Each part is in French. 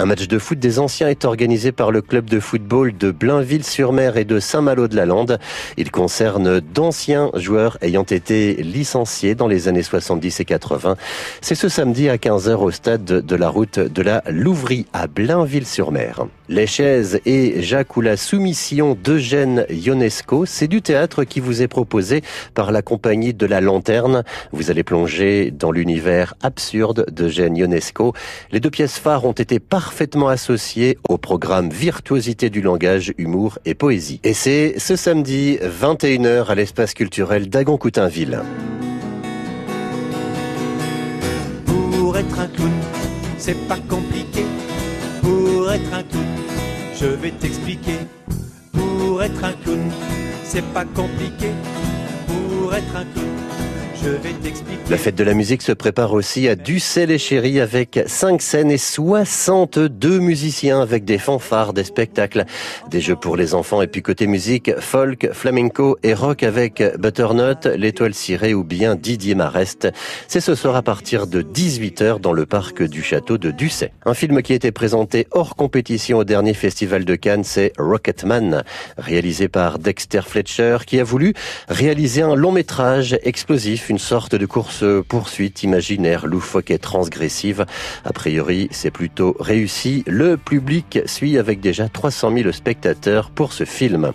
Un match de foot des anciens est organisé par le club de football de Blainville-sur-Mer et de Saint-Malo-de-la-Lande. Il concerne d'anciens joueurs ayant été licenciés dans les années 70 et 80. C'est ce samedi à 15h au stade de la route de la Louvrie à Blainville-sur-Mer. Les chaises et Jacques ou la soumission d'Eugène Ionesco, c'est du théâtre qui vous est proposé par la compagnie de la Lanterne. Vous allez plonger dans l'univers absurde d'Eugène Ionesco. Les deux pièces phares ont été associées au programme Virtuosité du langage, humour et poésie. Et c'est ce samedi 21h à l'espace culturel d'Agon-Coutainville. Pour être un clown, c'est pas compliqué. Pour être un clown, je vais t'expliquer. Pour être un clown, c'est pas compliqué. Pour être un clown, la fête de la musique se prépare aussi à Ducel et Chéri avec 5 scènes et 62 musiciens avec des fanfares, des spectacles, des jeux pour les enfants et puis côté musique, folk, flamenco et rock avec Butternut, l'étoile cirée ou bien Didier Marest. C'est ce soir à partir de 18h dans le parc du château de Ducet. Un film qui été présenté hors compétition au dernier festival de Cannes, c'est Rocketman, réalisé par Dexter Fletcher qui a voulu réaliser un long métrage explosif une sorte de course-poursuite imaginaire, loufoque et transgressive. A priori, c'est plutôt réussi. Le public suit avec déjà 300 000 spectateurs pour ce film.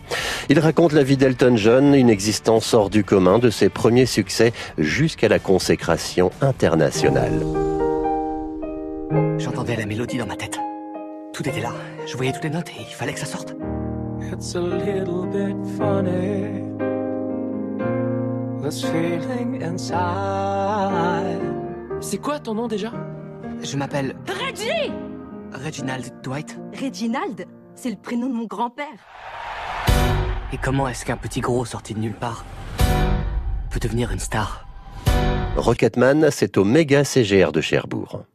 Il raconte la vie d'Elton John, une existence hors du commun de ses premiers succès jusqu'à la consécration internationale. J'entendais la mélodie dans ma tête. Tout était là. Je voyais toutes les notes et il fallait que ça sorte. It's a little bit funny. C'est quoi ton nom déjà? Je m'appelle... Reggie Reginald Dwight. Reginald? C'est le prénom de mon grand-père. Et comment est-ce qu'un petit gros sorti de nulle part peut devenir une star? Rocketman, c'est au méga CGR de Cherbourg.